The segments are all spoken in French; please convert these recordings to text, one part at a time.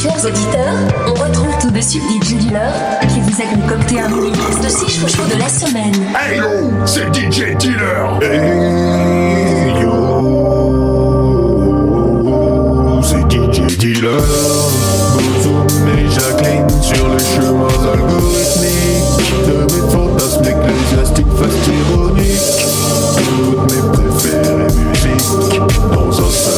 Chers auditeurs, on retrouve tout de suite DJ Dealer qui vous a concocté un mini mix de 6 chouchous de la semaine. Hey yo, c'est DJ Dealer. Hey yo, c'est DJ Dealer. Bozoum et Jacqueline sur les chemins algorithmiques de mes fantasmes ecclésiastiques fast ironiques. Toutes mes préférées musiques dans un seul.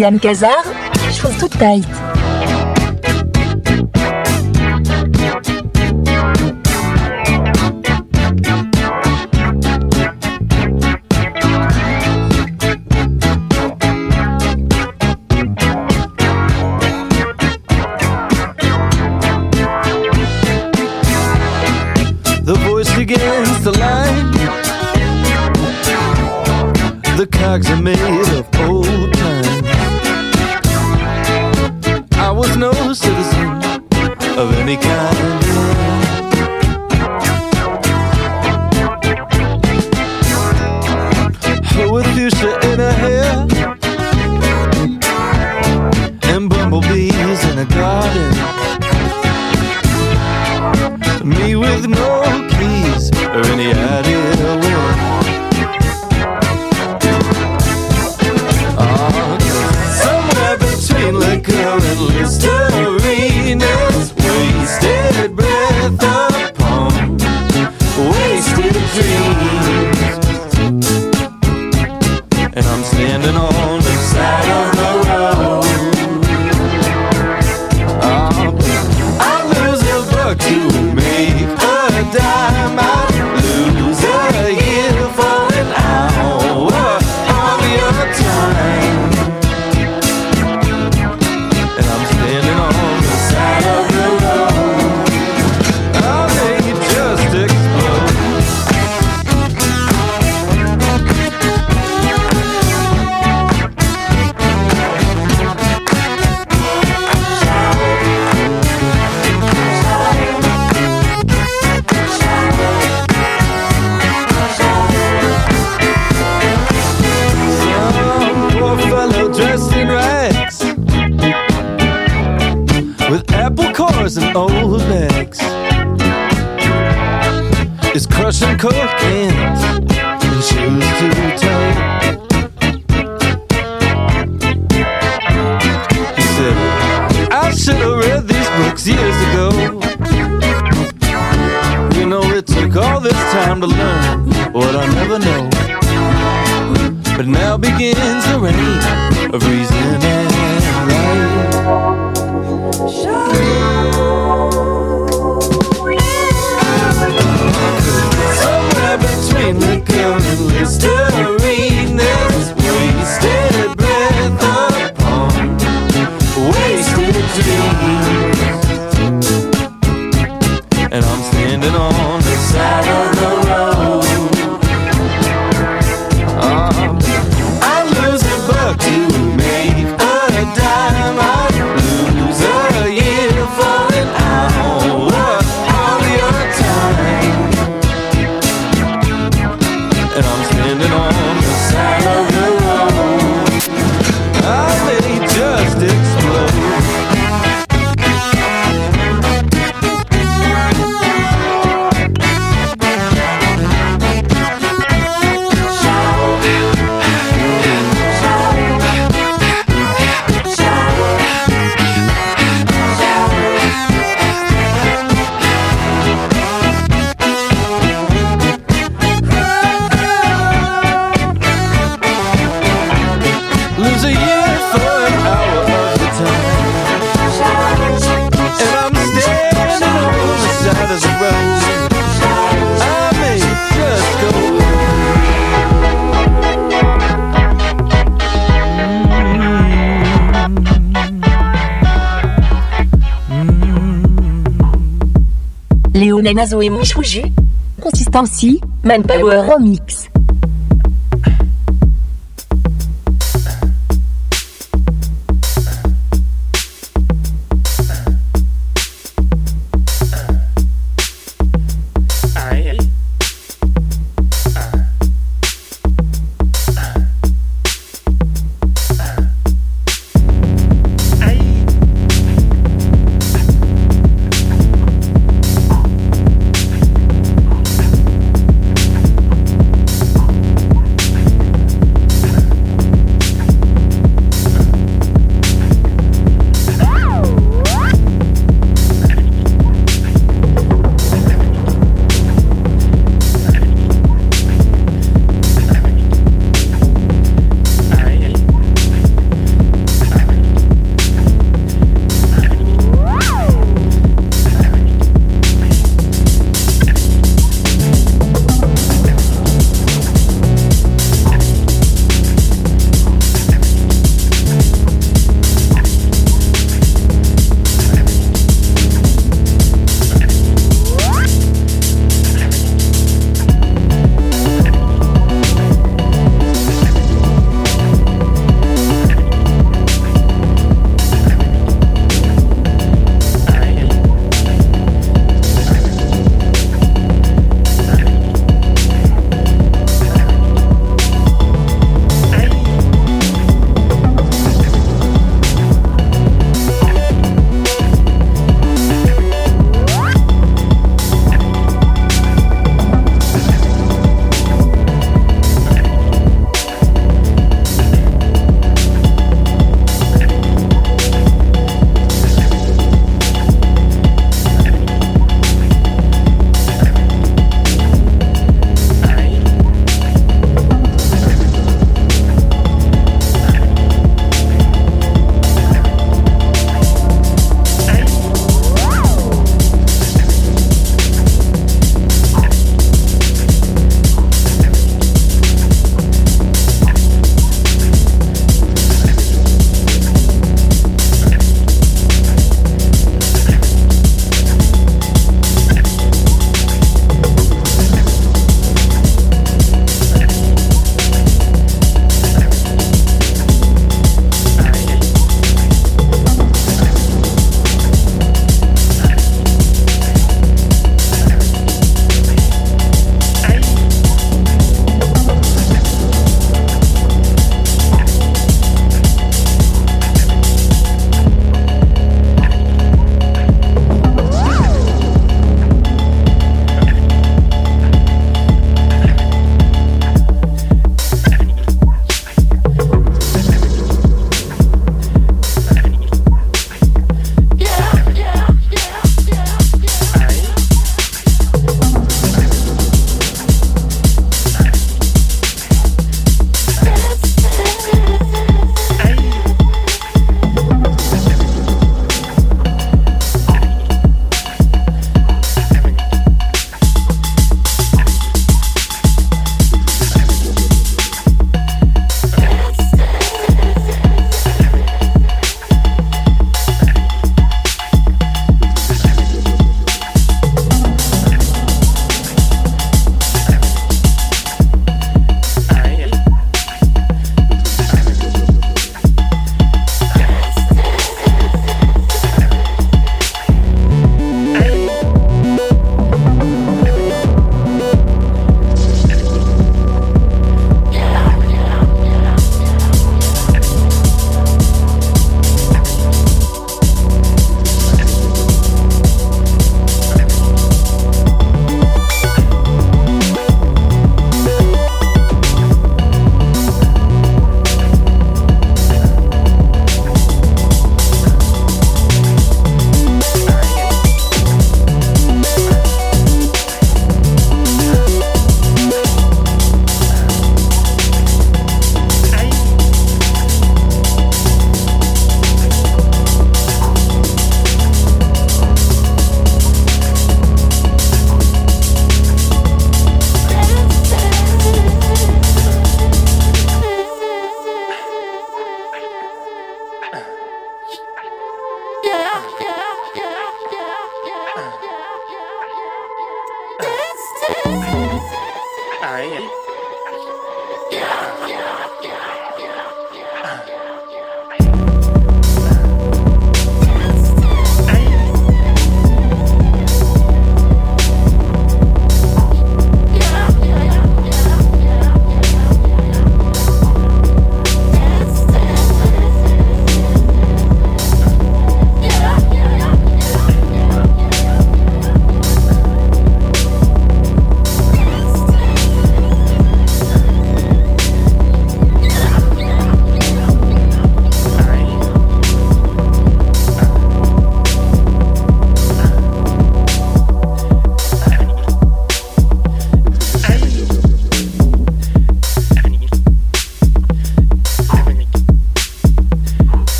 Liam Kazar, chose toute tight. Time to learn what I never know. But now begins the reign of reason and right. Somewhere between the liquor and listerine, there's wasted breath upon wasted dreams. Nazo et Mouchouju. Consistancy, Manpower Remix.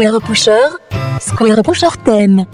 Square Pusher, Square Pusher thème.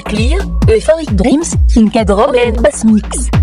Clear, Euphoric Dreams, Drum and Bass Mix.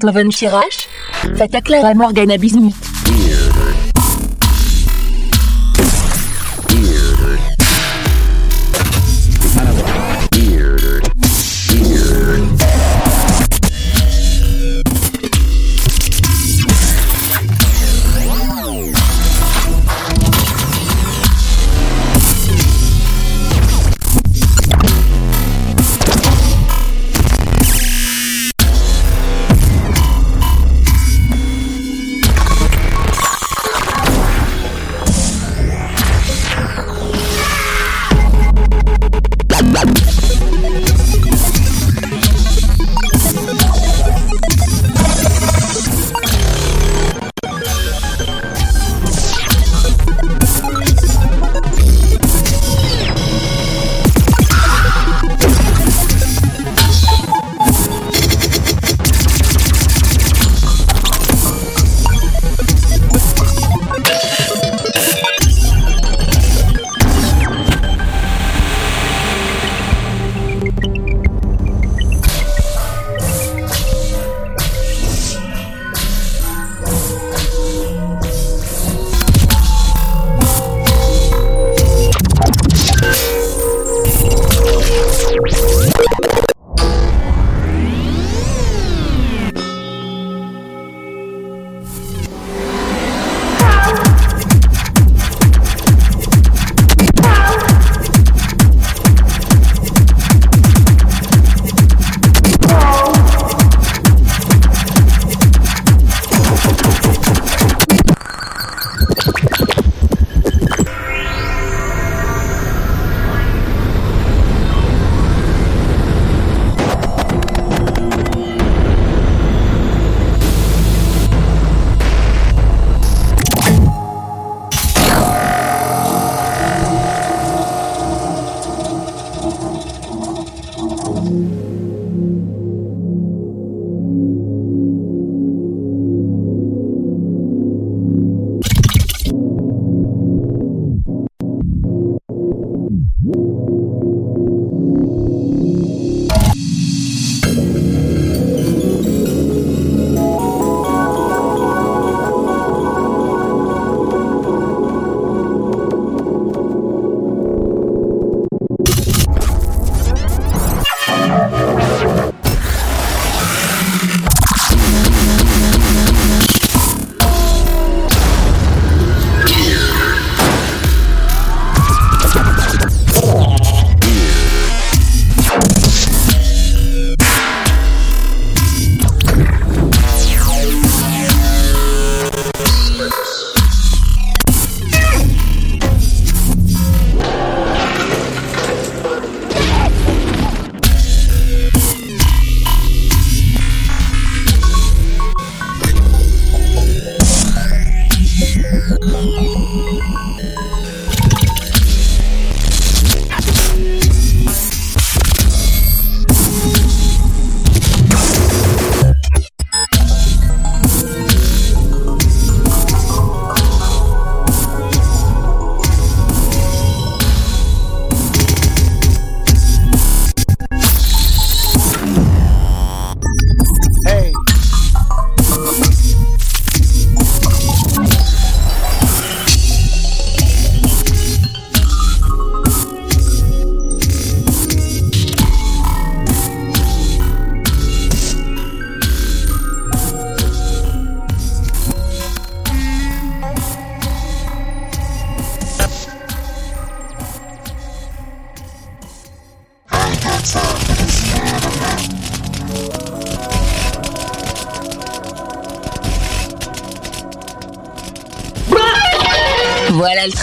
Otloven Chirache, Fata Clara Morgana Bismuth.